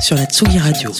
sur la Tsugi Radio.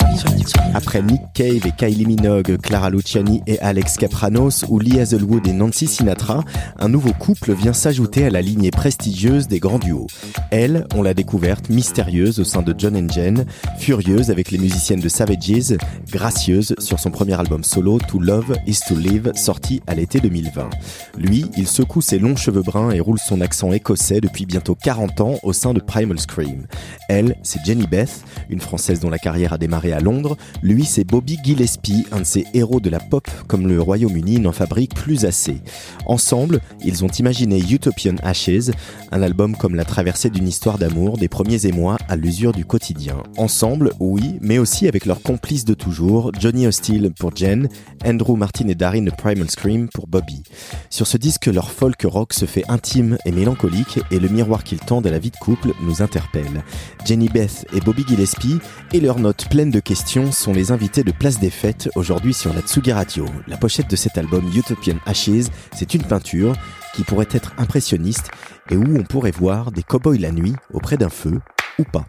Après Nick Cave et Kylie Minogue, Clara Luciani et Alex Capranos ou Lee Hazelwood et Nancy Sinatra, un nouveau couple vient s'ajouter à la lignée prestigieuse des grands duos. Elle, on l'a découverte mystérieuse au sein de John and Jen, furieuse avec les musiciennes de Savages, gracieuse sur son premier album solo To Love Is To Live sorti à l'été 2020. Lui, il secoue ses longs cheveux bruns et roule son accent écossais depuis bientôt 40 ans au sein de Primal Scream. Elle, c'est Jenny Beth, une française dont la carrière a démarré à Londres. Lui, c'est Bobby Gillespie, un de ces héros de la pop comme le Royaume-Uni n'en fabrique plus assez. Ensemble, ils ont imaginé Utopian Ashes, un album comme la traversée d'une histoire d'amour des premiers émois à l'usure du quotidien. Ensemble, oui, mais aussi avec leurs complices de toujours, Johnny Hostile pour Jen, Andrew Martin et Darin Primal Scream pour Bobby. Sur ce disque, leur folk rock se fait intime et mélancolique et le miroir qu'ils tendent à la vie de couple nous interpelle. Jenny Beth et Bobby Gillespie et leurs notes pleines de questions sont les invités de Place des Fêtes aujourd'hui sur la Tsugi Radio. La pochette de cet album Utopian Ashes, c'est une peinture qui pourrait être impressionniste et où on pourrait voir des cow-boys la nuit auprès d'un feu ou pas.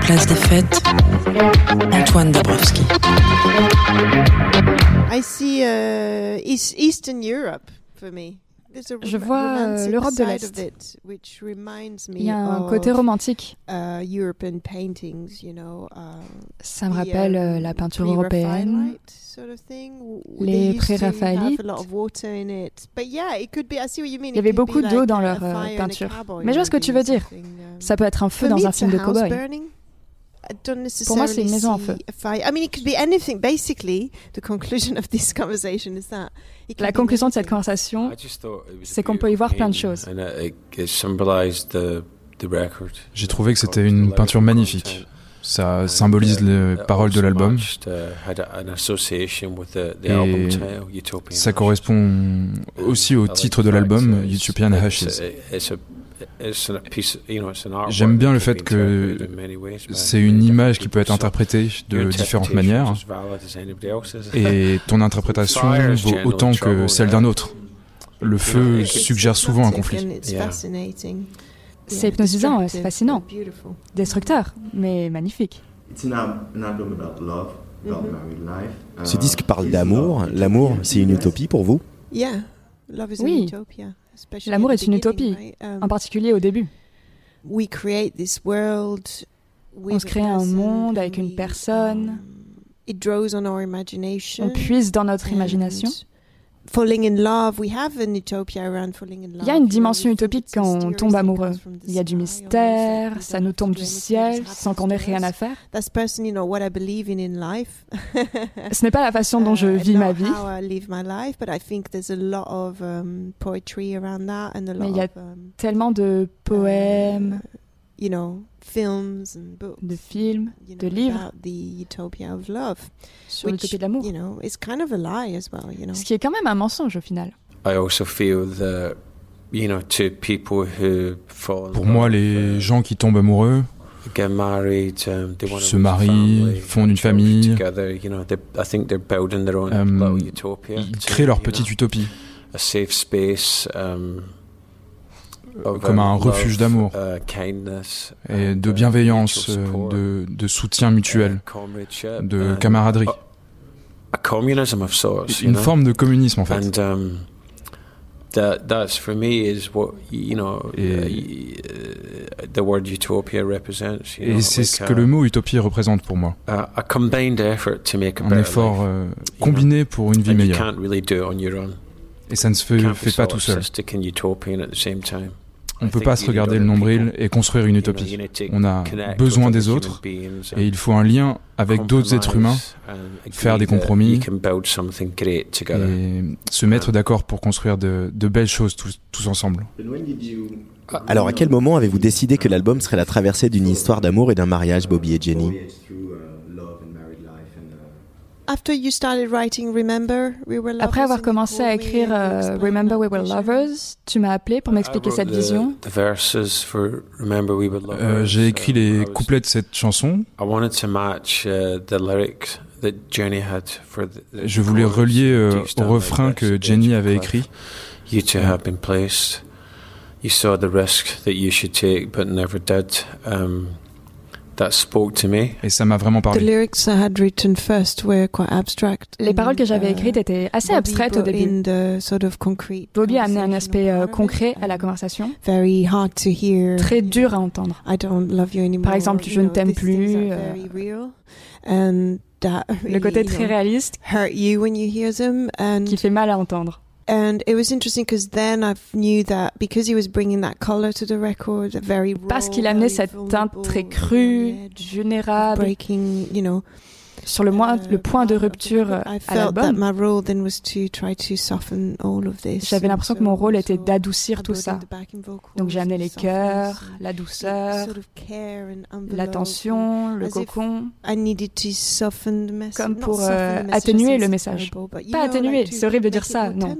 Place des fêtes, Antoine Dabrowski. I see uh, East, Eastern Europe for me. There's a Je vois, euh, l'Europe de l'Est. Il y a un côté romantique. uh. Uh, Ça me rappelle um, euh, la peinture européenne. Les pré-raphaélites. have a lot of water in it. But yeah, it could be, I see what you mean. Il y avait beaucoup be d'eau dans leur, euh, peinture. Mais je vois ce que tu veux dire. um, Ça peut être un feu dans un film de cow-boy. Burning. I don't Pour moi, c'est une necessarily maison en see feu. a fire. I mean, it could be anything. Basically, the conclusion of this conversation is that it can La conclusion de cette conversation, c'est qu'on peut y voir plein de choses. J'ai trouvé que c'était une peinture magnifique. Ça symbolise les paroles de l'album. Et ça correspond aussi au titre de l'album, Utopian Ashes. J'aime bien le fait que c'est une image qui peut être interprétée de différentes manières. Et ton interprétation vaut autant que celle d'un autre. Le feu It's suggère souvent un conflit. C'est hypnotisant, c'est fascinant. destructeur, mais magnifique. Ce disque parle d'amour. L'amour, c'est une utopie pour vous? Yeah, love is Oui. L'amour est une utopie? Um, en particulier au début. On se crée un monde avec une personne. um, on puise dans notre imagination. Falling in love, we have an utopia around falling in love. Il y a une dimension utopique quand on tombe amoureux. Il y a du mystère, ça nous tombe du ciel sans qu'on ait rien à faire. That's personally, you know, what I believe in in life. Ce n'est pas la façon dont je Uh, vis ma vie, How I live my life, but I think there's a lot of poetry around that and a lot Mais il y a um, tellement de poèmes, you know, films and books. de films you de know, livres. about the utopia of love, sur which, l'utopie de l'amour. you know, is kind of a lie as well. You know, Ce qui est quand même un mensonge au final. Pour moi, les gens qui tombent amoureux se marient, fondent une famille, euh, ils créent leur petite utopie, comme un refuge d'amour et de bienveillance, euh, de, de soutien mutuel, de camaraderie. Une forme de communisme en fait. Um, Et- uh, Et c'est ce que le mot utopie représente pour moi. Un effort euh, combiné pour une vie meilleure. Et ça ne se fait, pas tout seul. solipsistic and utopian at the same time. On ne peut pas se regarder le nombril et construire une utopie. On a besoin des autres et il faut un lien avec d'autres êtres humains, faire des compromis et se mettre d'accord pour construire de, de belles choses tous, tous ensemble. Alors à quel moment avez-vous décidé que l'album serait la traversée d'une histoire d'amour et d'un mariage, Bobby et Jenny? Après avoir commencé à écrire uh, Remember We Were Lovers, tu m'as appelé pour m'expliquer cette vision. Euh, J'ai écrit les couplets de cette chanson. Je voulais relier euh, au refrain que Jenny avait écrit. You two have been placed. You saw the risk that you should take, but never did. Um, et ça m'a vraiment parlé. Les paroles que j'avais écrites étaient assez abstraites au début. Bobby a amené un aspect euh, concret à la conversation, très dur à entendre. Par exemple, je ne t'aime plus. Euh, le côté très réaliste qui fait mal à entendre. And it was interesting because then I knew that because he was bringing that color to the record, very raw, Parce qu'il amenait cette teinte très crue, vulnérable, breaking, you know, sur le, moins, le point de rupture à l'album. J'avais l'impression que mon rôle était d'adoucir tout ça. Donc j'ai amené les chœurs, la douceur, l'attention, le cocon, comme pour euh, atténuer le message. Pas atténuer, c'est horrible de dire ça, non.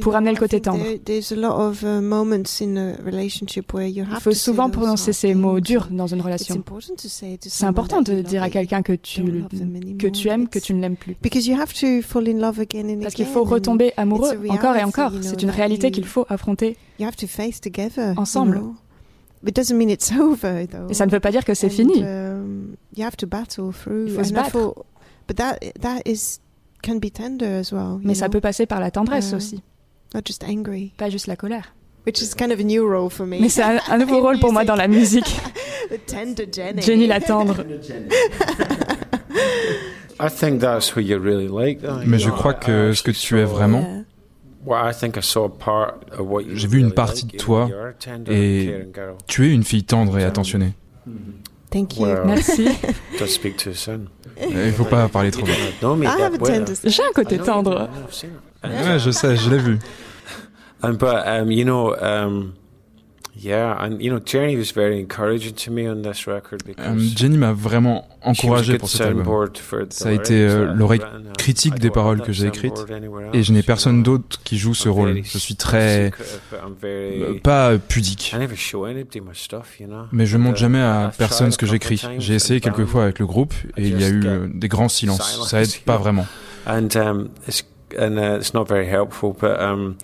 Pour amener le côté tendre. Il faut souvent prononcer ces mots durs dans une relation. C'est important de dire à quelqu'un que tu que tu aimes, que tu ne l'aimes plus. Parce qu'il faut retomber amoureux encore et encore. C'est une réalité qu'il faut affronter ensemble. Et ça ne veut pas dire que c'est fini. Um, il faut se battre. Mais ça peut passer par la tendresse aussi. Pas juste la colère. Mais c'est un, nouveau rôle pour moi dans la musique. Jenny la tendre. Mais je crois que ce que tu es vraiment, j'ai vu une partie de toi et tu es une fille tendre et attentionnée. Thank you. Merci. Il ne faut pas parler trop vite. J'ai un côté tendre. Ouais, je sais, je l'ai vu. Um, but um, you know, um, Yeah, and you know, Jenny was very encouraging to me on this record because um, Jenny m'a vraiment encouragé pour cet album. Ça a été euh, l'oreille critique des paroles que j'ai écrites et je n'ai personne d'autre qui joue ce rôle. Je suis très euh, pas pudique. Mais je montre jamais à personne ce que j'écris. J'ai essayé quelques fois avec le groupe et il y a eu euh, des grands silences. Ça aide pas vraiment. And um, it's and uh, it's not very helpful, but um,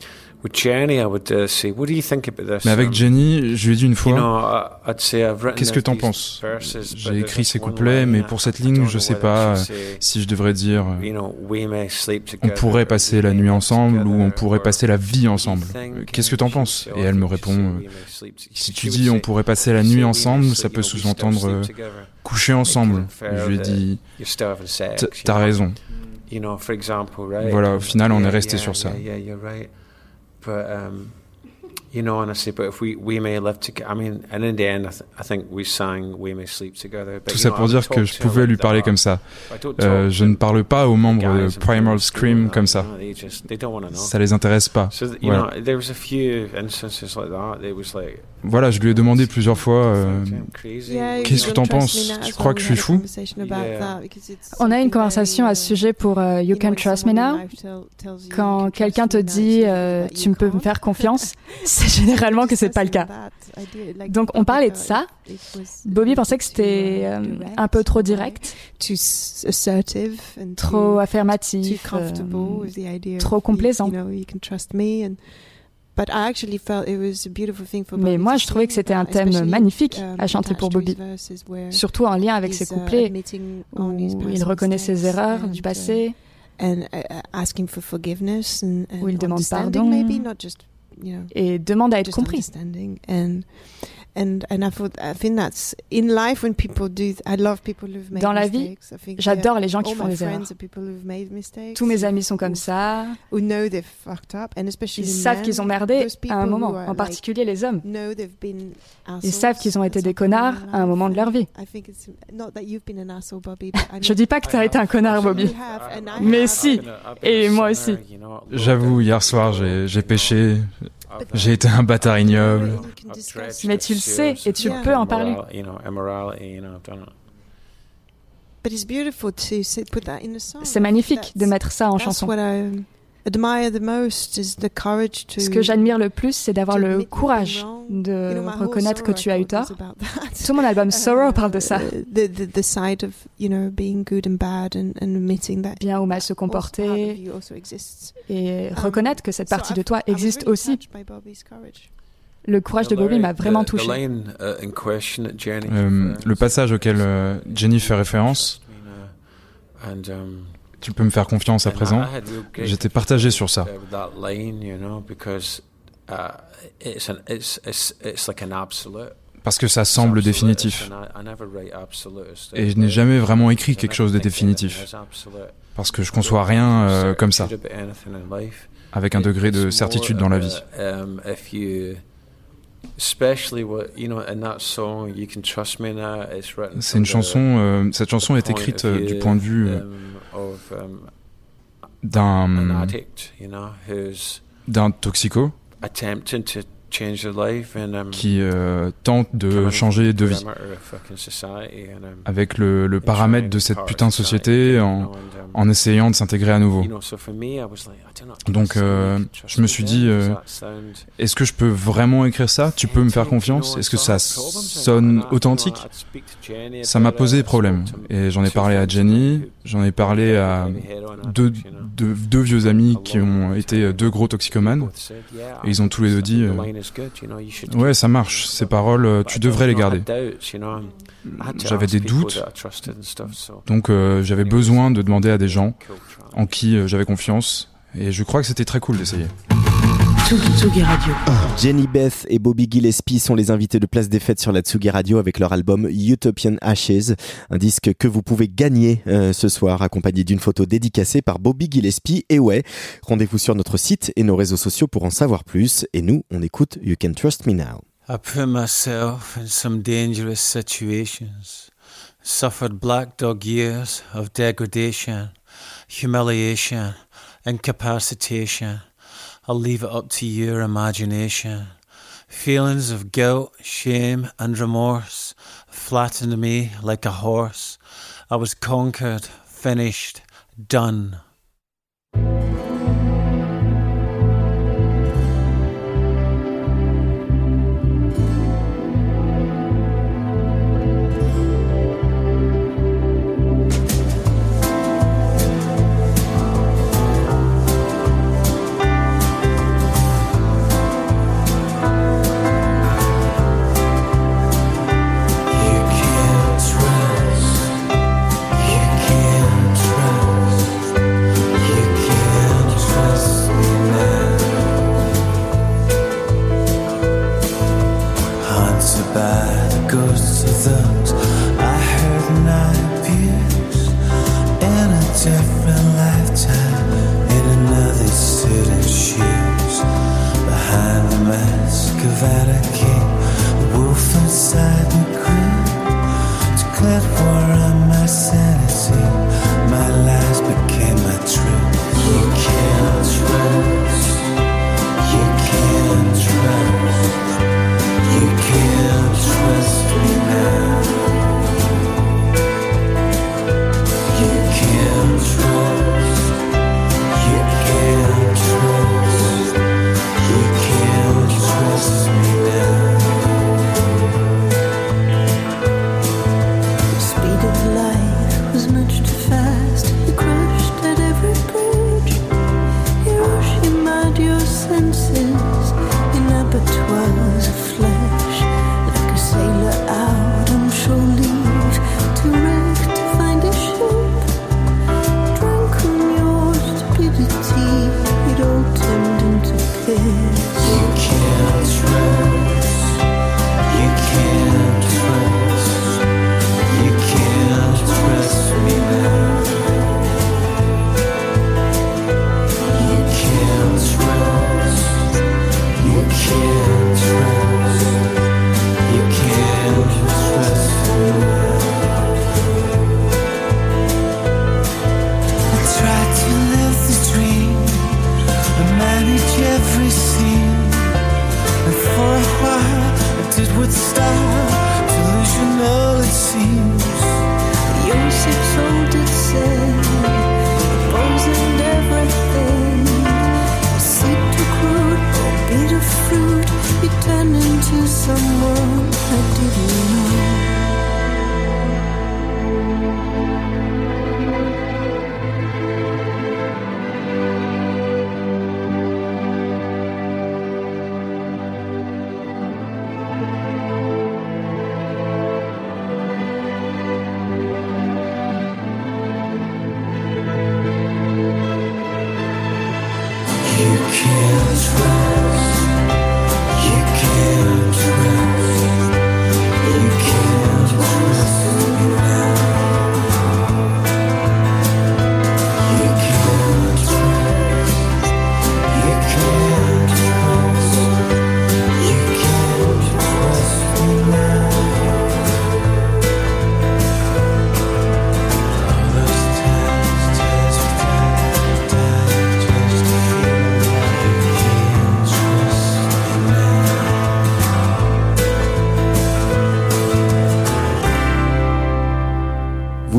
mais avec Jenny, je lui ai dit une fois, qu'est-ce que t'en penses? J'ai écrit ces couplets, mais pour cette ligne, je sais pas si je devrais dire, on pourrait passer la nuit ensemble ou on pourrait passer la vie ensemble. Qu'est-ce que t'en penses? Et elle me répond, si tu dis on pourrait passer la nuit ensemble, ça peut sous-entendre euh, coucher ensemble. Je lui ai dit, t'as raison. Voilà, au final, on est resté sur ça. But um, you know, honestly, but if we we may live together, I mean, and in the end, I, th I think we sang "We May Sleep Together." Tout ça pour dire que je pouvais lui parler comme ça. Euh, je ne parle pas aux membres de Primal Scream comme ça. Ça les intéresse pas. Voilà. Voilà, je lui ai demandé plusieurs fois euh, Qu'est-ce que t'en penses? Tu crois que je suis fou? On a une conversation à ce sujet pour uh, You Can Trust Me Now. Quand quelqu'un te dit uh, Tu peux me faire confiance, généralement que c'est pas le cas. Donc on parlait de ça. Bobby pensait que c'était euh, un peu trop direct, trop affirmatif, euh, trop complaisant. Mais moi, je trouvais que c'était un thème magnifique um, à chanter pour Bobby, surtout en lien avec ses uh, couplets, où il reconnaît ses erreurs du passé, uh, uh, où il demande pardon et demande à être compris. Dans la vie, j'adore les gens qui font des erreurs. Tous mes amis sont comme ça. Ils savent qu'ils ont merdé à un moment, en particulier les hommes. Ils savent qu'ils ont été des connards à un moment de leur vie. Je dis pas que tu as été un connard, Bobby. Mais si, et moi aussi. J'avoue, hier soir, j'ai péché. J'ai été un bâtard ignoble. Mais tu le sais et tu peux en parler. C'est magnifique de mettre ça en chanson. Ce que j'admire le plus, c'est d'avoir le courage de reconnaître que tu as eu tort. Tout mon album Sorrow parle de ça. Bien ou mal se comporter et reconnaître que cette partie de toi existe aussi. Le courage de Bobby m'a vraiment touché. Uh, euh, le passage auquel euh, Jenny fait référence, um, tu peux me faire confiance à présent. J'étais partagé sur ça. Parce que ça semble définitif. Et je n'ai jamais vraiment écrit quelque chose de définitif. Parce que je conçois rien euh, comme ça. Avec un degré de certitude dans la vie. C'est une chanson, euh, cette chanson est écrite euh, du point de vue um, um, d'un d'un toxico qui euh, tente de changer de vie. um, avec le, le paramètre de cette putain de société en, um, en essayant de s'intégrer à nouveau. Donc euh, je me suis dit, euh, est-ce que je peux vraiment écrire ça? Tu peux me faire confiance? Est-ce que ça sonne authentique? Ça m'a posé problème. et j'en ai parlé à Jenny, j'en ai parlé à deux, deux, deux, vieux amis qui ont été deux gros toxicomanes. et ils ont tous les deux dit Ouais, ça marche. Ces paroles, euh, tu devrais les garder. J'avais des doutes, donc euh, j'avais besoin de demander à des gens en qui euh, j'avais confiance, et je crois que c'était très cool d'essayer. Radio. Jenny Beth et Bobby Gillespie sont les invités de Place des Fêtes sur la Tsugi Radio avec leur album Utopian Ashes, un disque que vous pouvez gagner euh, ce soir accompagné d'une photo dédicacée par Bobby Gillespie. Et ouais, rendez-vous sur notre site et nos réseaux sociaux pour en savoir plus. Et nous, on écoute You Can Trust Me Now. I put myself in some dangerous situations, suffered black dog years of degradation, humiliation, incapacitation. I'll leave it up to your imagination. Feelings of guilt, shame, and remorse flattened me like a horse. I was conquered, finished, done.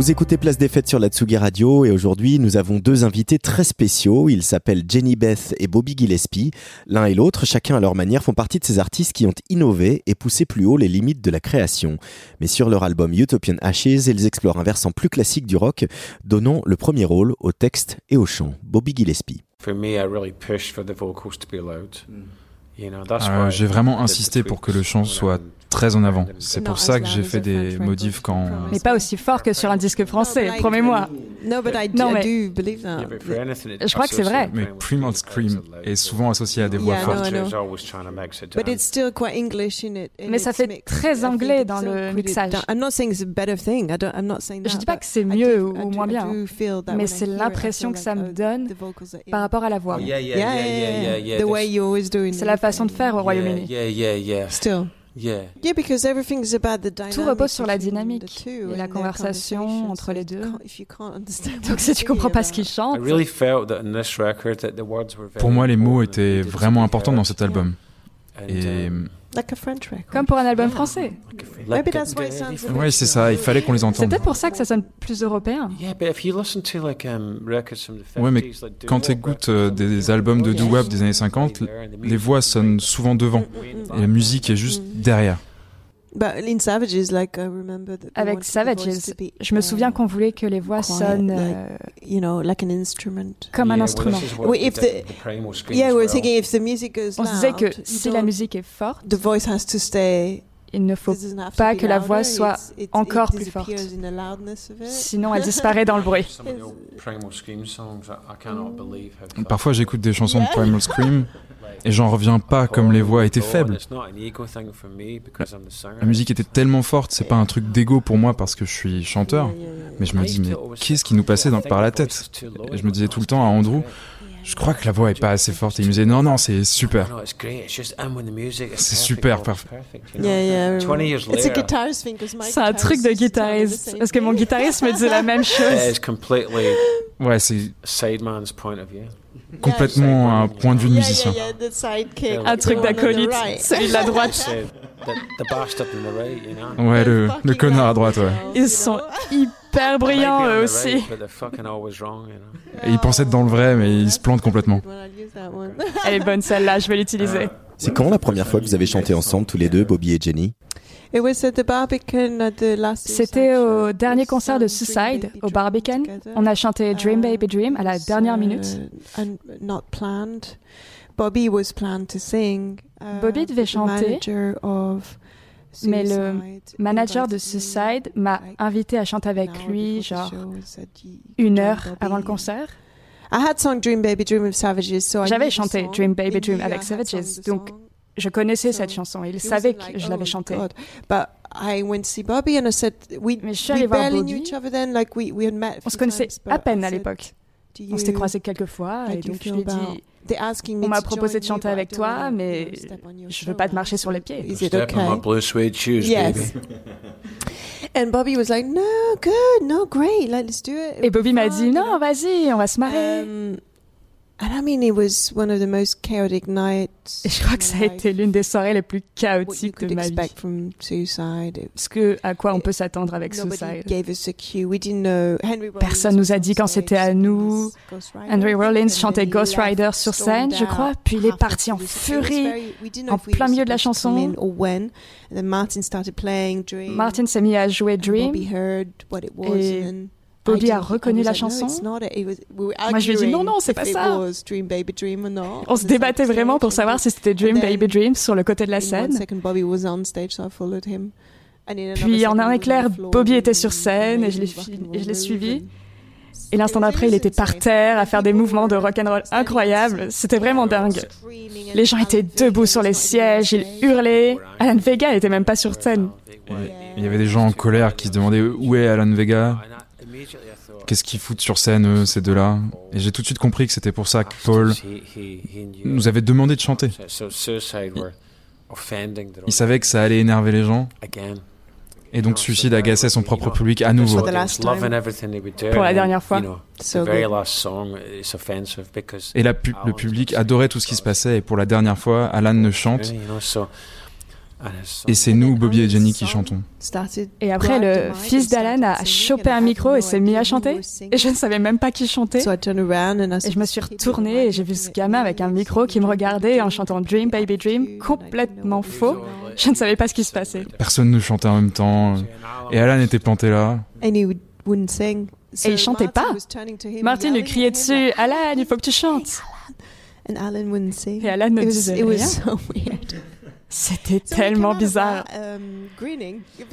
Vous écoutez Place des Fêtes sur la Tsugi Radio et aujourd'hui nous avons deux invités très spéciaux. Ils s'appellent Jenny Beth et Bobby Gillespie. L'un et l'autre, chacun à leur manière, font partie de ces artistes qui ont innové et poussé plus haut les limites de la création. Mais sur leur album Utopian Ashes, ils explorent un versant plus classique du rock, donnant le premier rôle au texte et au chant. Bobby Gillespie. For J'ai vraiment insisté pour que le chant soit très en avant. C'est pour ça que j'ai fait des modifs quand. Mais pas aussi fort que sur un disque français, promets-moi. Non, mais je crois que c'est vrai. Mais Primal Scream est souvent associé à des voix fortes. Mais ça fait très anglais dans le mixage. Je dis pas que c'est mieux ou moins bien, mais c'est l'impression que ça me donne par rapport à la voix. C'est la façon de faire au Royaume-Uni. Tout repose sur la dynamique et la conversation entre les deux. Donc si tu comprends pas ce qu'ils chantent. Pour moi, les mots étaient vraiment importants dans cet album. Et um, comme pour un album français. Oui, c'est ça, il fallait qu'on les entende. C'est peut-être pour ça que ça sonne plus européen. Um, oui, mais quand tu écoutes euh, des albums de doo-wop des années 50, les voix sonnent souvent devant et la musique est juste derrière. Avec Savages, je me souviens qu'on voulait que les voix sonnent euh, comme un instrument. On se disait que si la musique est forte, il ne faut pas que la voix soit encore plus forte. Sinon, elle disparaît dans le bruit. Parfois, j'écoute des chansons de Primal Scream et j'en reviens pas comme les voix étaient faibles. La, musique était tellement forte, c'est pas un truc d'ego pour moi parce que je suis chanteur, mais je me dis mais qu'est-ce qui nous passait dans, par la tête Et je me disais tout le temps à Andrew, je crois que la voix est pas assez forte. Et il me disait non non c'est super. C'est super parfait. C'est un truc de guitariste parce que mon guitariste me disait la même chose. Ouais c'est complètement un point de vue de musicien. Un truc d'acolyte, celui de la droite. Ouais, le, le connard à droite, ouais. Ils sont hyper brillants eux aussi. Et ils pensent être dans le vrai, mais ils se plantent complètement. Elle est bonne celle-là, je vais l'utiliser. C'est quand la première fois que vous avez chanté ensemble tous les deux, Bobby et Jenny? C'était au dernier concert de Suicide, au Barbican. On a chanté Dream Baby Dream à la dernière minute. Bobby devait chanter, mais le manager de Suicide m'a invité à chanter avec lui, genre une heure avant le concert. J'avais chanté Dream Baby Dream avec Savages, donc je connaissais cette chanson. Il savait que je l'avais oh, chantée. Mais je suis allée voir Bobby. On se connaissait à peine à l'époque. On s'était croisés quelques fois et donc je lui ai dit on m'a proposé de chanter avec toi, mais je veux pas te marcher sur les pieds. Step okay? my blue suede shoes, baby. And Bobby was like, no, good, no, great, let's do it. Et Bobby m'a dit, non, vas-y, on va se marrer. Um, Je crois que ça a été l'une des soirées les plus chaotiques de ma vie. Ce que, à quoi on peut s'attendre avec Suicide. Personne nous a dit quand c'était à nous. Henry Rollins chantait Ghost Rider sur scène, je crois, puis il est parti en furie en plein milieu de la chanson. Martin s'est mis à jouer Dream. Et Bobby a reconnu la chanson. Moi, je lui ai dit non, non, c'est pas ça. On se débattait vraiment pour savoir si c'était Dream Baby Dream sur le côté de la scène. Puis en un éclair, Bobby était sur scène et je l'ai suivi. Et l'instant d'après, il était par terre à faire des mouvements de rock'n'roll incroyables. C'était vraiment dingue. Les gens étaient debout sur les sièges, ils hurlaient. Alan Vega n'était même pas sur scène. Il y avait des gens en colère qui se demandaient où est Alan Vega. Qu'est-ce qu'ils foutent sur scène, eux, ces deux-là Et j'ai tout de suite compris que c'était pour ça que Paul nous avait demandé de chanter. Il savait que ça allait énerver les gens. Et donc Suicide agaçait son propre public à nouveau. Pour la dernière fois. Et le public adorait tout ce qui se passait. Et pour la dernière fois, Alan ne chante et c'est nous, Bobby et Jenny, qui chantons. Et après, le fils d'Alan a chopé un micro et s'est mis à chanter. Et je ne savais même pas qui chantait. Et je me suis retournée et j'ai vu ce gamin avec un micro qui me regardait en chantant Dream Baby Dream, complètement faux. Je ne savais pas ce qui se passait. Personne ne chantait en même temps. Et Alan était planté là. Et il chantait pas. Martin lui criait dessus, Alan, il faut que tu chantes. Et Alan ne disait rien. C'était tellement bizarre. Um,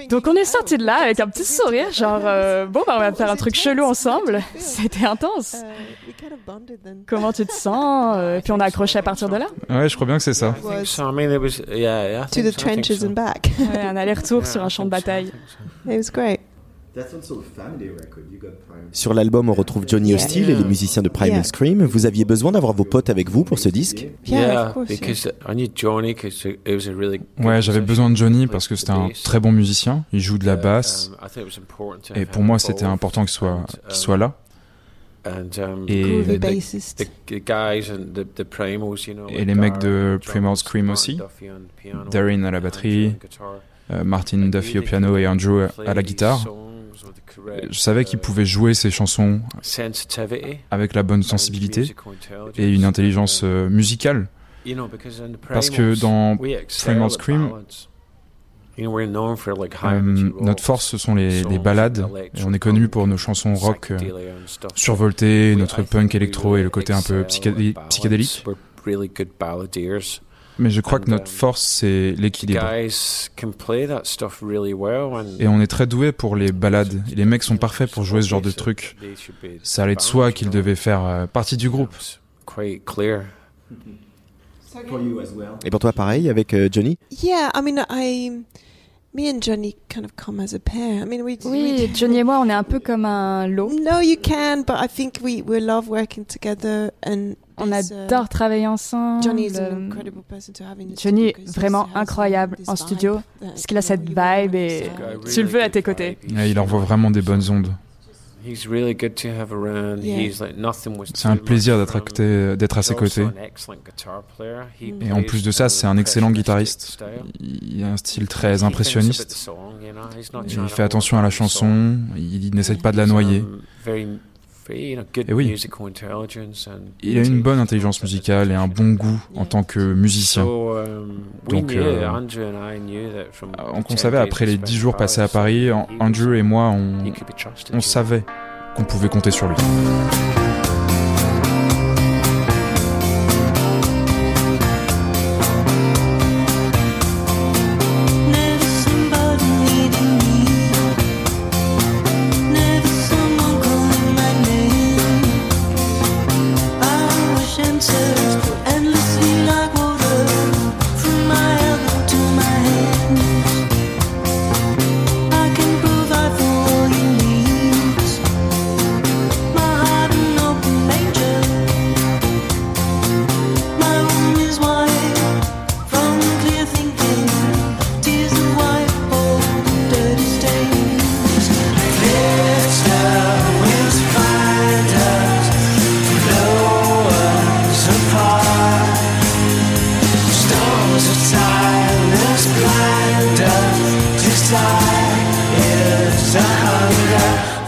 Donc on est sorti de là avec un petit sourire, genre euh, bon bah on va faire un truc chelou ensemble. C'était intense. Uh, Comment tu te sens euh, Puis on a accroché à partir de là? Ouais, je crois bien que c'est ça. un aller-retour sur un champ de bataille. It was great. Sur l'album, on retrouve Johnny Hostile et les musiciens de Primal Scream. Vous aviez besoin d'avoir vos potes avec vous pour ce disque? Ouais, j'avais besoin de Johnny parce que c'était un très bon musicien. Il joue de la basse. Um, et pour moi, c'était important qu'il soit, qu'il soit là. Et, et les mecs de Primal Scream aussi. Darren à la batterie, Martin Duffy au piano et Andrew à la guitare. Je savais qu'il pouvait jouer ses chansons avec la bonne sensibilité et une intelligence euh, musicale. Parce que dans Primal Scream, euh, notre force, ce sont les, les ballades. Et on est connu pour nos chansons rock euh, survoltées, notre punk électro et le côté un peu psychédélique. Mais je crois que notre force, c'est l'équilibre. Et on est très doué pour les balades. les mecs sont parfaits pour jouer ce genre de truc. Ça allait de soi qu'ils devaient faire euh, partie du groupe. Et pour toi, pareil avec euh, Johnny? Yeah, I mean, I. Me and Johnny kind of come as a pair. I mean, we, oui, Johnny et moi, on est un peu comme un lot. No, you can, but I think we we love working together and on adore travailler ensemble. Johnny est vraiment incroyable en studio, parce qu'il a cette vibe et tu le veux à tes côtés. il envoie vraiment des bonnes ondes. C'est un plaisir d'être à ses côtés. Et en plus de ça, c'est un excellent guitariste. Il a un style très impressionniste. Il fait attention à la chanson, il n'essaye pas de la noyer. Et oui, il a une bonne intelligence musicale et un bon goût en tant que musicien. Um, donc, euh, on savait après les dix jours passés à Paris, Andrew et moi, on, on savait qu'on pouvait compter sur lui.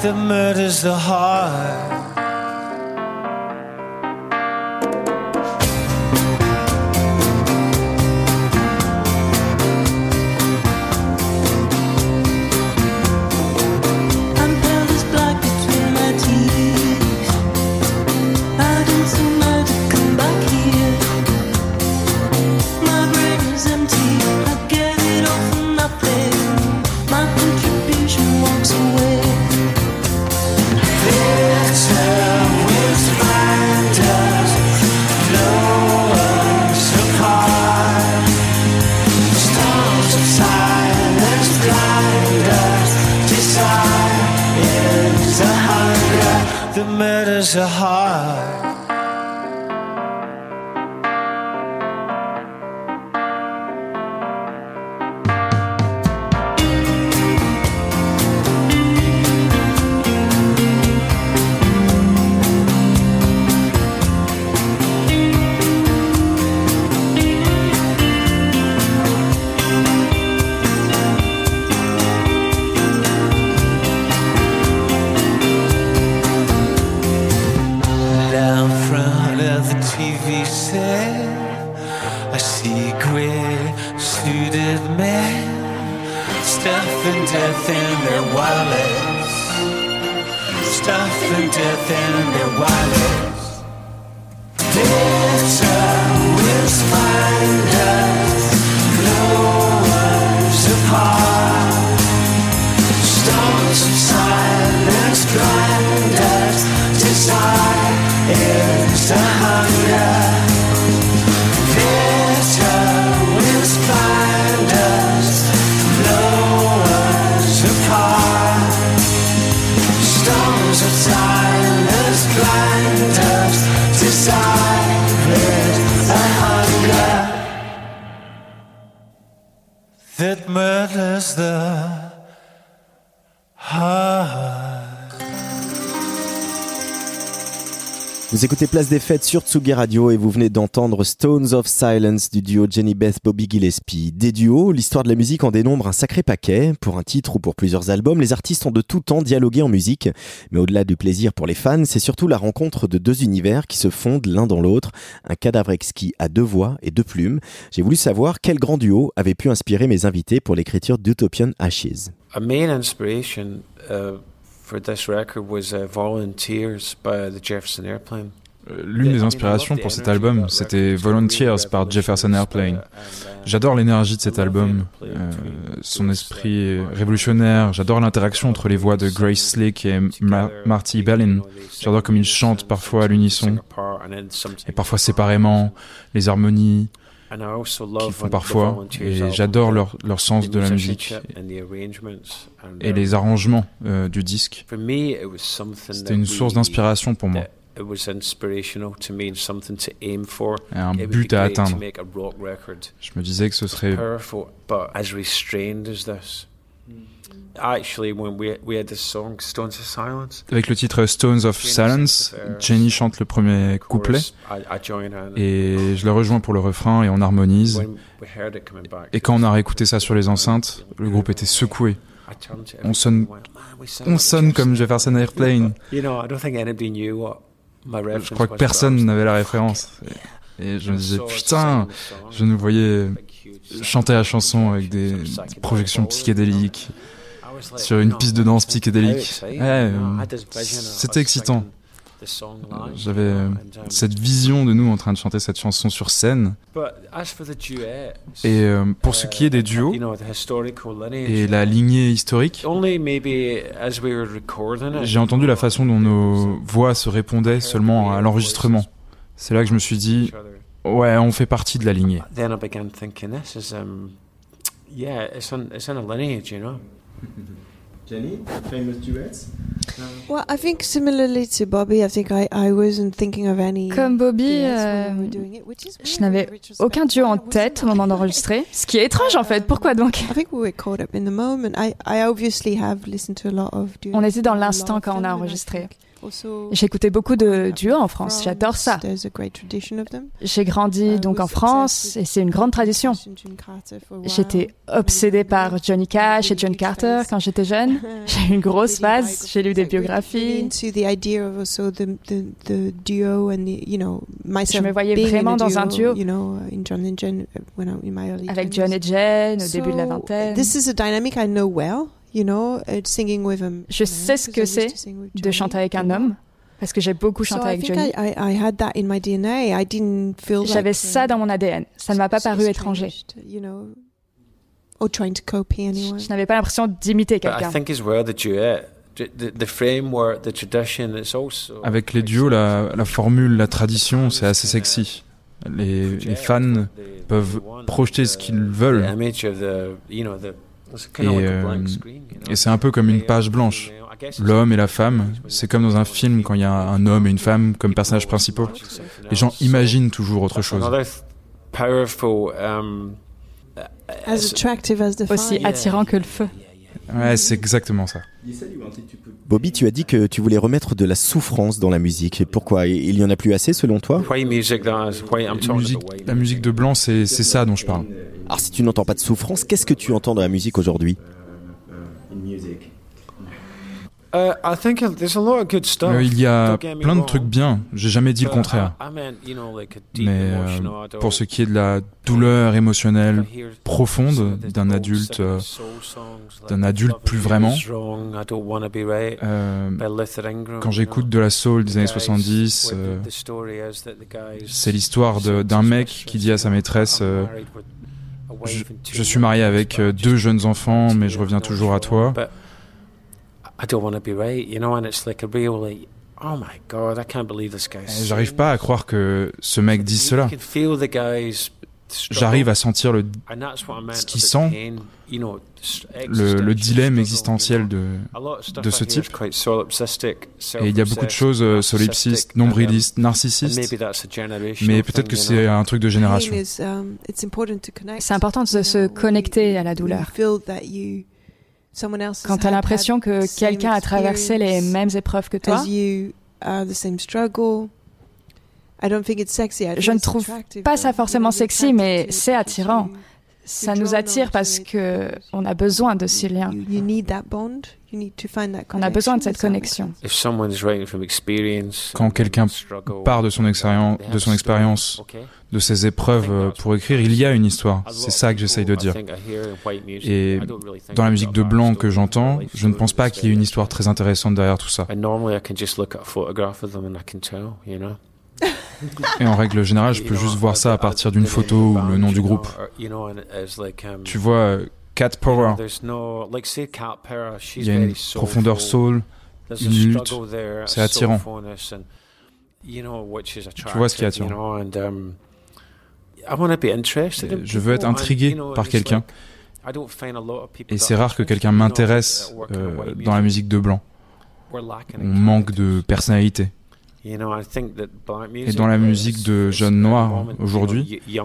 that murders the heart. Vous écoutez Place des Fêtes sur Tsugi Radio et vous venez d'entendre Stones of Silence du duo Jenny Beth Bobby Gillespie. Des duos, l'histoire de la musique en dénombre un sacré paquet. Pour un titre ou pour plusieurs albums, les artistes ont de tout temps dialogué en musique. Mais au-delà du plaisir pour les fans, c'est surtout la rencontre de deux univers qui se fondent l'un dans l'autre. Un cadavre exquis à deux voix et deux plumes. J'ai voulu savoir quel grand duo avait pu inspirer mes invités pour l'écriture d'Utopian Ashes. Main inspiration, uh, for this record was uh, Volunteers by the Jefferson Airplane. Euh, l'une des inspirations pour cet album, c'était Volunteers par Jefferson Airplane. J'adore l'énergie de cet album, euh, son esprit révolutionnaire. J'adore l'interaction entre les voix de Grace Slick et Marty Bellin. J'adore comme ils chantent parfois à l'unisson et parfois séparément, les harmonies qu'ils font parfois. Et j'adore leur, leur sens de la musique et les arrangements euh, du disque. C'était une source d'inspiration pour moi. Et un but à atteindre. Je me disais que ce serait avec le titre Stones of Silence, Jenny chante le premier couplet et je la rejoins pour le refrain et on harmonise. Et quand on a réécouté ça sur les enceintes, le groupe était secoué. On sonne, on sonne comme Jefferson Airplane. Je crois que personne n'avait la référence. Et je me disais, putain, je nous voyais chanter la chanson avec des projections psychédéliques sur une piste de danse psychédélique. Euh, c'était excitant. J'avais euh, cette vision de nous en train de chanter cette chanson sur scène. Et euh, pour ce qui est des duos et la lignée historique, j'ai entendu la façon dont nos voix se répondaient seulement à l'enregistrement. C'est là que je me suis dit, ouais, on fait partie de la lignée. Jenny, famous duets? Well, I think similarly to Bobby, I think I, I wasn't thinking of any. Comme Bobby, euh, je n'avais aucun duo en tête au moment d'enregistrer, ce qui est étrange en fait. Pourquoi donc? I think we were caught up in the moment. I, I obviously have listened to a lot of. On était dans l'instant quand on a enregistré. J'écoutais beaucoup de duos en France, j'adore ça. J'ai grandi donc en France et c'est une grande tradition. J'étais obsédée par Johnny Cash et John Carter quand j'étais jeune. J'ai eu une grosse phase, j'ai lu des biographies. Je me voyais vraiment dans un duo avec John et Jen au début de la vingtaine. Je sais ce que c'est de chanter avec un homme. Parce que j'ai beaucoup chanté avec Johnny. J'avais ça dans mon ADN. Ça ne m'a pas paru étranger. Je n'avais pas l'impression d'imiter quelqu'un. Avec les duos, la, la formule, la tradition, c'est assez sexy. Les, les, fans peuvent projeter ce qu'ils veulent. Et, euh, et c'est un peu comme une page blanche. L'homme et la femme, c'est comme dans un film quand il y a un homme et une femme comme personnages principaux. Les gens imaginent toujours autre chose. Aussi attirant que le feu. Ouais, c'est exactement ça. Bobby, tu as dit que tu voulais remettre de la souffrance dans la musique. Pourquoi? Il y en a plus assez selon toi? La musique de blanc, c'est ça dont je parle. Alors si tu n'entends pas de souffrance, qu'est-ce que tu entends dans la musique aujourd'hui? Euh, il y a plein de trucs bien, j'ai jamais dit le contraire. Mais euh, pour ce qui est de la douleur émotionnelle profonde d'un adulte, euh, d'un adulte plus vraiment, quand j'écoute de la soul des années 70, c'est l'histoire d'un mec qui dit à sa maîtresse je, je, suis marié avec deux jeunes enfants, mais je reviens toujours à toi. J'arrive pas à croire que ce mec dise cela. J'arrive à sentir le, ce qu'il sent, le, le, dilemme existentiel de, de ce type. Et il y a beaucoup de choses euh, solipsistes, nombrilistes, narcissistes. Mais peut-être que c'est un truc de génération. Um, c'est important de se connecter à la douleur. Quand tu as l'impression que quelqu'un a traversé les mêmes épreuves que toi, je ne trouve pas ça forcément sexy, mais c'est attirant. Ça nous attire parce que on a besoin de ces liens. On a besoin de cette connexion. Quand quelqu'un part de son expérience, de son expérience, de ses épreuves euh, pour écrire, il y a une histoire. C'est ça que j'essaye de dire. Et dans la musique de blanc que j'entends, je ne pense pas qu'il y ait une histoire très intéressante derrière tout ça. Et en règle générale, je peux juste voir ça à partir d'une photo ou le nom du groupe. Tu vois, Cat Power. Il y a une profondeur soul, une lutte. C'est attirant. Tu vois ce qui est attirant. Je veux être intrigué par quelqu'un. Et c'est rare que quelqu'un m'intéresse euh, dans la musique de blanc. On manque de personnalité. Et dans la musique de jeunes noirs aujourd'hui, il y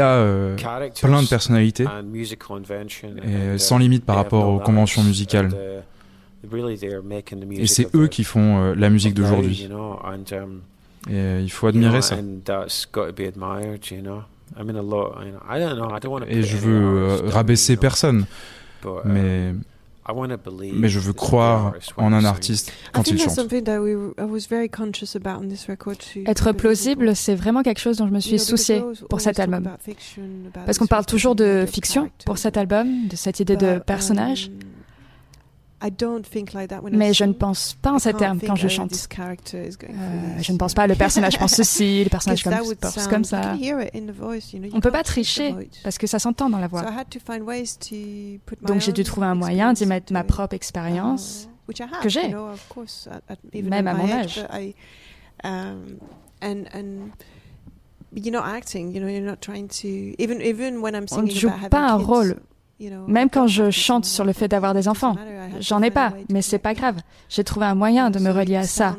a euh, plein de personnalités et sans limite par rapport aux conventions musicales. Et c'est eux qui font euh, la musique d'aujourd'hui. Et il faut admirer ça. Et je veux euh, rabaisser personne, mais mais je veux croire en un artiste quand il chante. Être plausible, c'est vraiment quelque chose dont je me suis soucié pour cet album. Parce qu'on parle toujours de fiction pour cet album, de cette idée de personnage. Mais je ne pense pas en ces termes quand je chante. Euh, je ne pense pas le personnage pense ceci, le personnage comme, pense comme ça. On ne peut pas tricher parce que ça s'entend dans la voix. Donc j'ai dû trouver un moyen d'y mettre ma propre expérience que j'ai, même à mon âge. On ne joue pas un rôle même quand je chante sur le fait d'avoir des enfants, j'en ai pas, mais c'est pas grave. J'ai trouvé un moyen de me relier à ça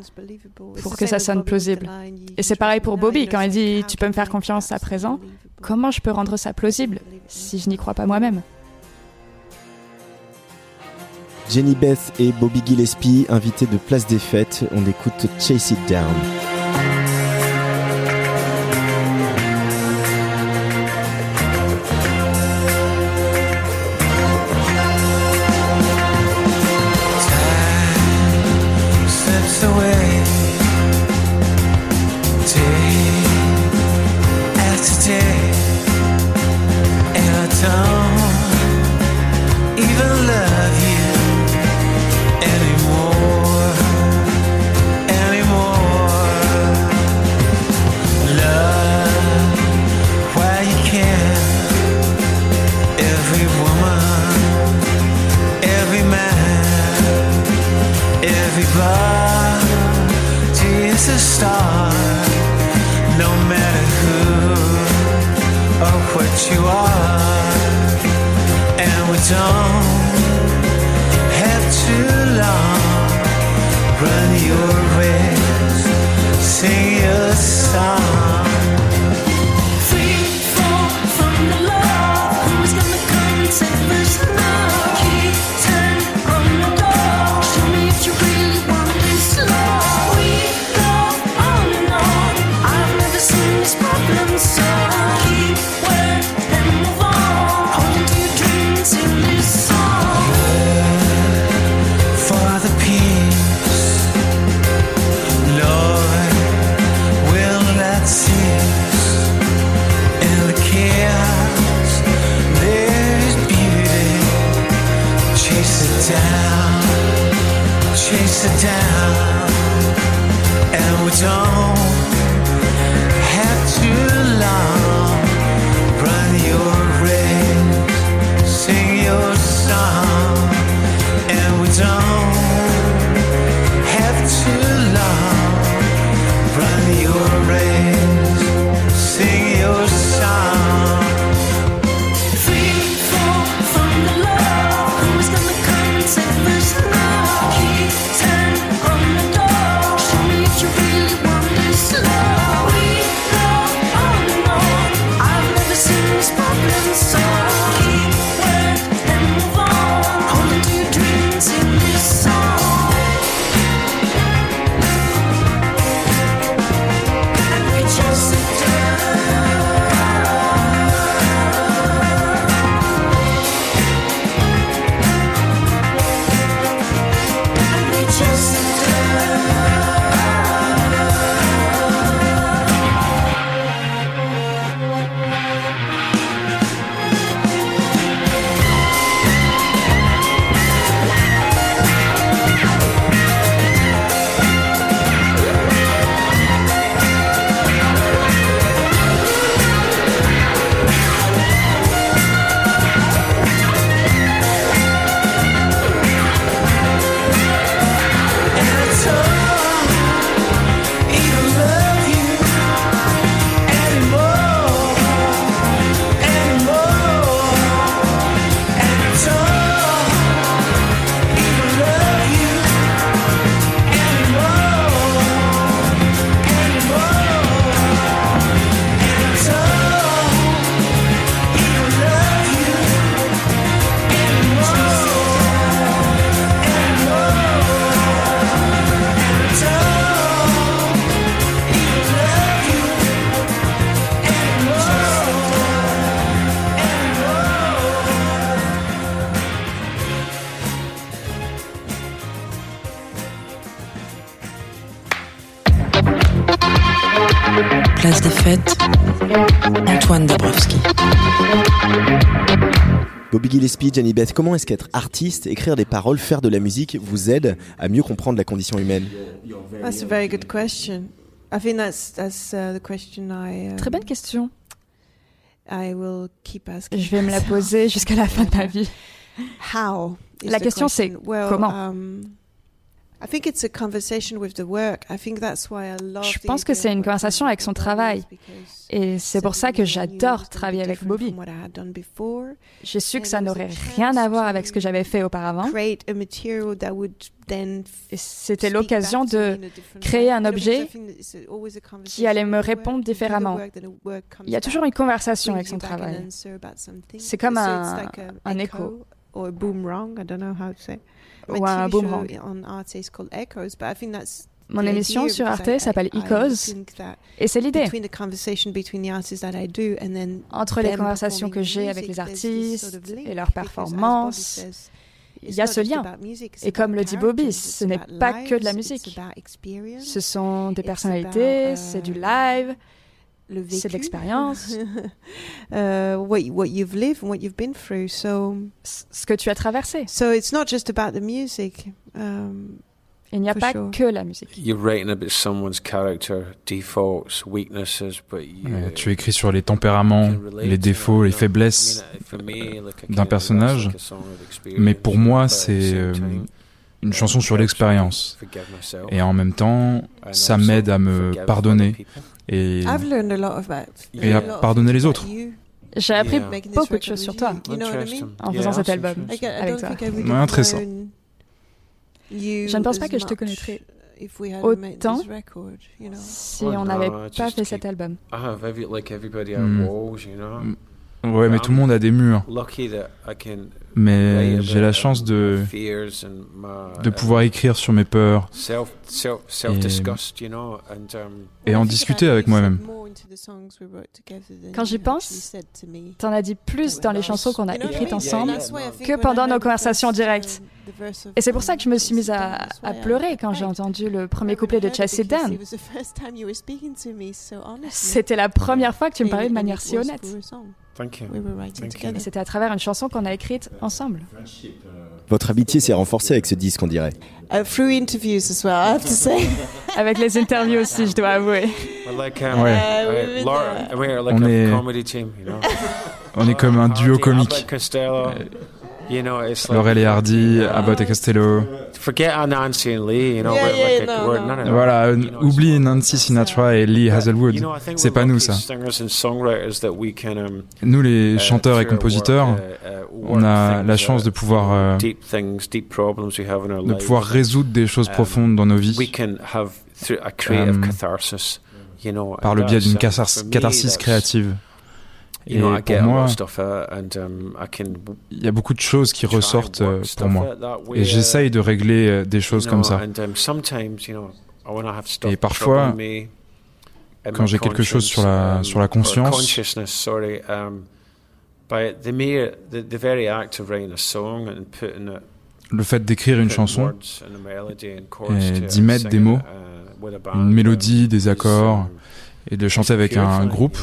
pour que ça sonne plausible. Et c'est pareil pour Bobby quand il dit Tu peux me faire confiance à présent. Comment je peux rendre ça plausible si je n'y crois pas moi-même? Jenny Beth et Bobby Gillespie, invités de Place des Fêtes. On écoute Chase It Down. no matter who or what you are. And we don't have too long. Run your race, sing song. From the love. Who's gonna come and save us now? Des Jenny Beth, comment est-ce qu'être artiste, écrire des paroles, faire de la musique vous aide à mieux comprendre la condition humaine? That's a very good question. I think that's, that's uh, the question I, um, Très bonne question. I will keep asking Je vais me la poser jusqu'à la fin de ma vie. How La question c'est comment? um, je pense que c'est une conversation avec son travail. Et c'est pour ça que j'adore travailler avec Bobby. J'ai su que ça n'aurait rien à voir avec ce que j'avais fait auparavant. Et c'était l'occasion de créer un objet qui allait me répondre différemment. Il y a toujours une conversation avec son travail. C'est comme un, un écho Ou un boomerang. On Arte called Echoes, but I think that's mon émission sur Arte s'appelle Echoes et c'est l'idée. Entre les conversations que j'ai avec les artistes et leurs performances, il y a ce lien. Et comme le dit Bobby, ce n'est pas que de la musique. Ce sont des personnalités, c'est du live, c'est de l'expérience. uh, what, what you've lived and what you've been through. So, ce que tu as traversé. So it's not just about the music. Um, il n'y a pas sure. que la musique. You're writing about someone's character, defaults, weaknesses, but you, ouais, tu écris sur les tempéraments, les défauts, les faiblesses d'un personnage, mais pour moi, c'est euh, une chanson sur l'expérience. Et en même temps, ça m'aide à me pardonner et, et à pardonner les autres. J'ai appris beaucoup de choses sur toi en faisant cet album avec toi. Ouais, intéressant. Je ne pense pas que je te connaîtrais autant si on n'avait pas fait cet album. Ouais, mais tout le monde a des murs. Mais j'ai la chance de, de pouvoir écrire sur mes peurs et, et en discuter avec moi-même. Quand j'y pense, t'en as dit plus dans les chansons qu'on a écrites ensemble que pendant nos conversations directes. Et c'est pour ça que je me suis mise à, à pleurer quand j'ai entendu le premier couplet de Chelsea Dan. C'était la première fois que tu me parlais de manière si honnête. Et c'était à travers une chanson qu'on a écrite ensemble. Votre amitié s'est renforcée avec ce disque, on dirait. Uh, through interviews as well, I have to say. avec les interviews aussi, je dois avouer. ouais. on est, on est comme un duo comique. You know, it's like, Laurel et Hardy, uh, Abbott et Costello. Forget Nancy and Lee, you know. Yeah, yeah, like, no, we're, no. Voilà, you know, oublie Nancy Sinatra et Lee Hazelwood. You know, c'est pas nous ça. Um, nous les uh, chanteurs et compositeurs, uh, on a la chance de pouvoir euh, de pouvoir résoudre des choses um, profondes dans nos vies. Um, par le biais d'une catharsis créative. Et pour moi, um, il y a beaucoup de choses qui ressortent euh, pour moi. Et j'essaye de régler euh, des choses comme ça. Um, Et parfois, quand j'ai quelque chose sur la, um, sur la conscience, le fait d'écrire une chanson et d'y mettre des mots, uh, une mélodie, des accords, et de chanter avec un groupe,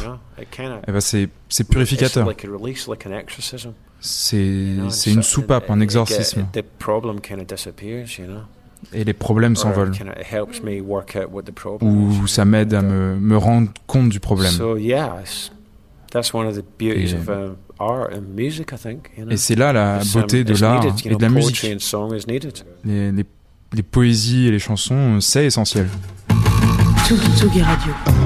eh ben c'est, c'est purificateur. C'est, une soupape, un exorcisme. Et les problèmes s'envolent. Ou ça m'aide à me, me rendre compte du problème. Et, c'est là la um, beauté de l'art et de la musique. Les, les, les poésies et les chansons, c'est essentiel. Tsugi Radio.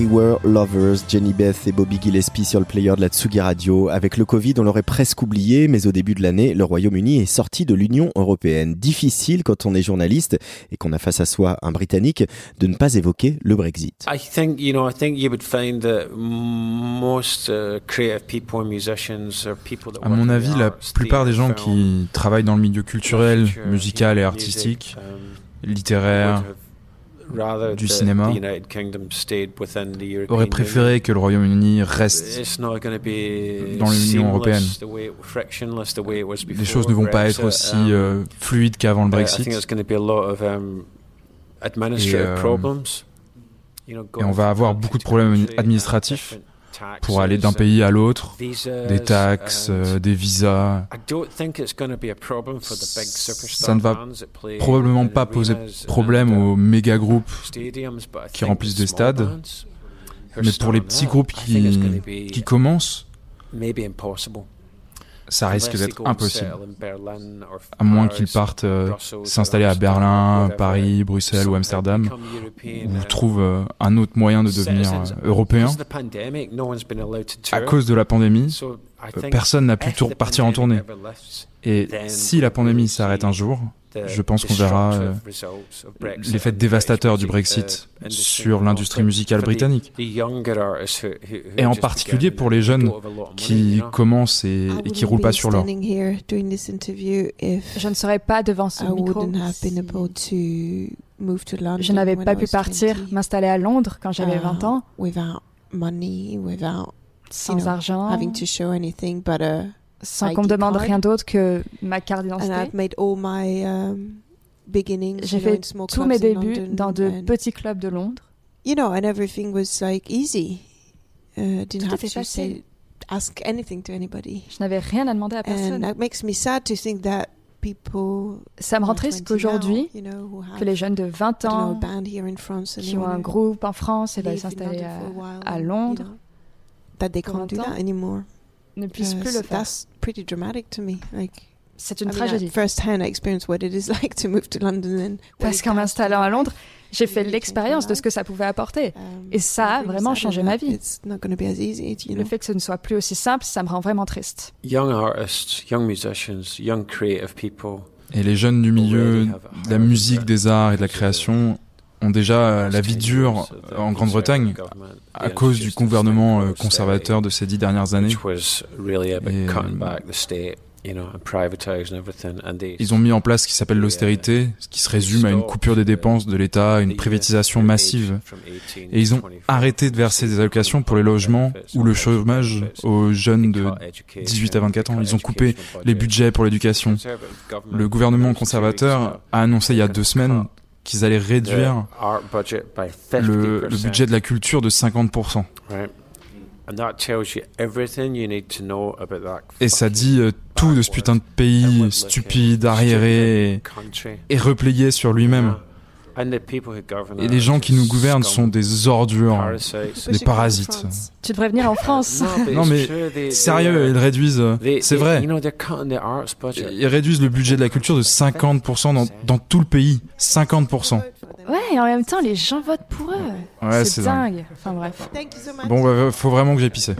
We Were Lovers, Jenny Beth et Bobby Gillespie sur le player de la Tsugi Radio. Avec le Covid, on l'aurait presque oublié, mais au début de l'année, le Royaume-Uni est sorti de l'Union Européenne. Difficile quand on est journaliste et qu'on a face à soi un Britannique de ne pas évoquer le Brexit. I think, you know, I think you would find that most uh, creative people and musicians are people that À mon avis, la plupart des gens qui travaillent dans le milieu culturel, musical et artistique, um, littéraire, du cinéma. aurait préféré que le Royaume-Uni reste dans l'Union européenne. Les choses ne vont pas être aussi um, euh, fluides qu'avant le Brexit. Um, et, euh, et on va avoir beaucoup de problèmes administratifs pour aller d'un pays à l'autre, des taxes, euh, des visas. Ça ne va probablement pas poser problème aux méga groupes qui remplissent des stades, mais pour les petits groupes qui, qui commencent, ça risque d'être impossible. À moins qu'ils partent euh, s'installer à Berlin, Paris, Bruxelles ou Amsterdam, ou trouvent euh, un autre moyen de devenir euh, européen. À cause de la pandémie, personne n'a pu partir en tournée. Et si la pandémie s'arrête un jour, je pense qu'on verra euh, l'effet dévastateur du Brexit sur l'industrie musicale britannique. Et en particulier pour les jeunes qui commencent et, qui roulent pas sur l'or. Je ne serais pas devant ce micro. Je n'avais pas pu partir, m'installer à Londres quand j'avais 20 ans, sans argent, sans qu'on me demande rien d'autre que ma carte d'identité. Um, J'ai fait tous mes débuts dans de petits clubs de Londres. You know, and everything was like easy. Uh, didn't Tout have to say, ask anything to anybody. Je n'avais rien à demander à personne. And that makes me sad to think that people Ça me rend triste qu'aujourd'hui, que les jeunes de 20 ans qui ont un groupe en France et veulent s'installer à, à, Londres, you know, that they can't do that anymore ne puisse plus le faire. pretty dramatic to me. Like, c'est une tragédie. first hand, I experienced what it is like to move to London. And Parce qu'en m'installant à Londres, j'ai fait l'expérience de ce que ça pouvait apporter. Um, Et ça a vraiment changé ma vie. Le fait que ce ne soit plus aussi simple, ça me rend vraiment triste. Young artists, young musicians, young creative people. Et les jeunes du milieu de la musique, des arts et de la création ont déjà la vie dure en Grande-Bretagne à cause du gouvernement euh, conservateur de ces dix dernières années. ils ont mis en place ce qui s'appelle l'austérité, ce qui se résume à une coupure des dépenses de l'État, une privatisation massive. Et ils ont arrêté de verser des allocations pour les logements ou le chômage aux jeunes de 18 à 24 ans. Ils ont coupé les budgets pour l'éducation. Le gouvernement conservateur a annoncé il y a deux semaines qu'ils allaient réduire le, le, budget de la culture de 50%. Et ça dit euh, tout de ce putain de pays stupide, arriéré et replié sur lui-même. Et les gens qui nous gouvernent sont des ordures, des parasites. Tu devrais venir en France. Non mais sérieux, ils réduisent, c'est vrai, ils réduisent le budget de la culture de 50% dans, dans tout le pays. 50%. Ouais, et en même temps, les gens votent pour eux. Ouais, c'est dingue. Enfin bref. Bon, bah, faut vraiment que j'ai pissé.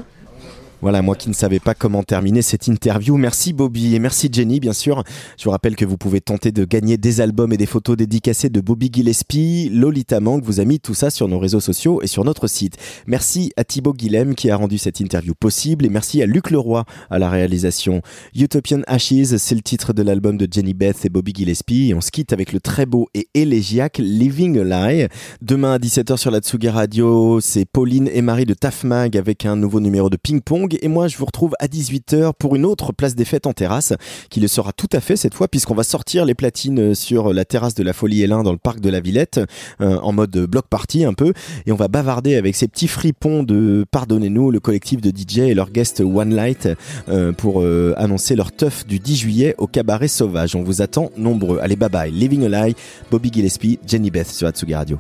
Voilà, moi qui ne savais pas comment terminer cette interview. Merci Bobby et merci Jenny, bien sûr. Je vous rappelle que vous pouvez tenter de gagner des albums et des photos dédicacées de Bobby Gillespie. Lolita Mank vous a mis tout ça sur nos réseaux sociaux et sur notre site. Merci à Thibaut Guilhem qui a rendu cette interview possible et merci à Luc Leroy à la réalisation. Utopian Ashes, c'est le titre de l'album de Jenny Beth et Bobby Gillespie. Et on se quitte avec le très beau et élégiaque Living a Lie. Demain à 17h sur la Tsugi Radio, c'est Pauline et Marie de Tafmag avec un nouveau numéro de ping-pong et moi je vous retrouve à 18h pour une autre place des fêtes en terrasse qui le sera tout à fait cette fois puisqu'on va sortir les platines sur la terrasse de la Folie Hélin dans le parc de la Villette euh, en mode block party un peu et on va bavarder avec ces petits fripons de Pardonnez-nous le collectif de DJ et leur guest One Light euh, pour euh, annoncer leur teuf du 10 juillet au cabaret sauvage. On vous attend nombreux. Allez bye bye. Living a Lie, Bobby Gillespie, Jenny Beth sur Atsugi Radio.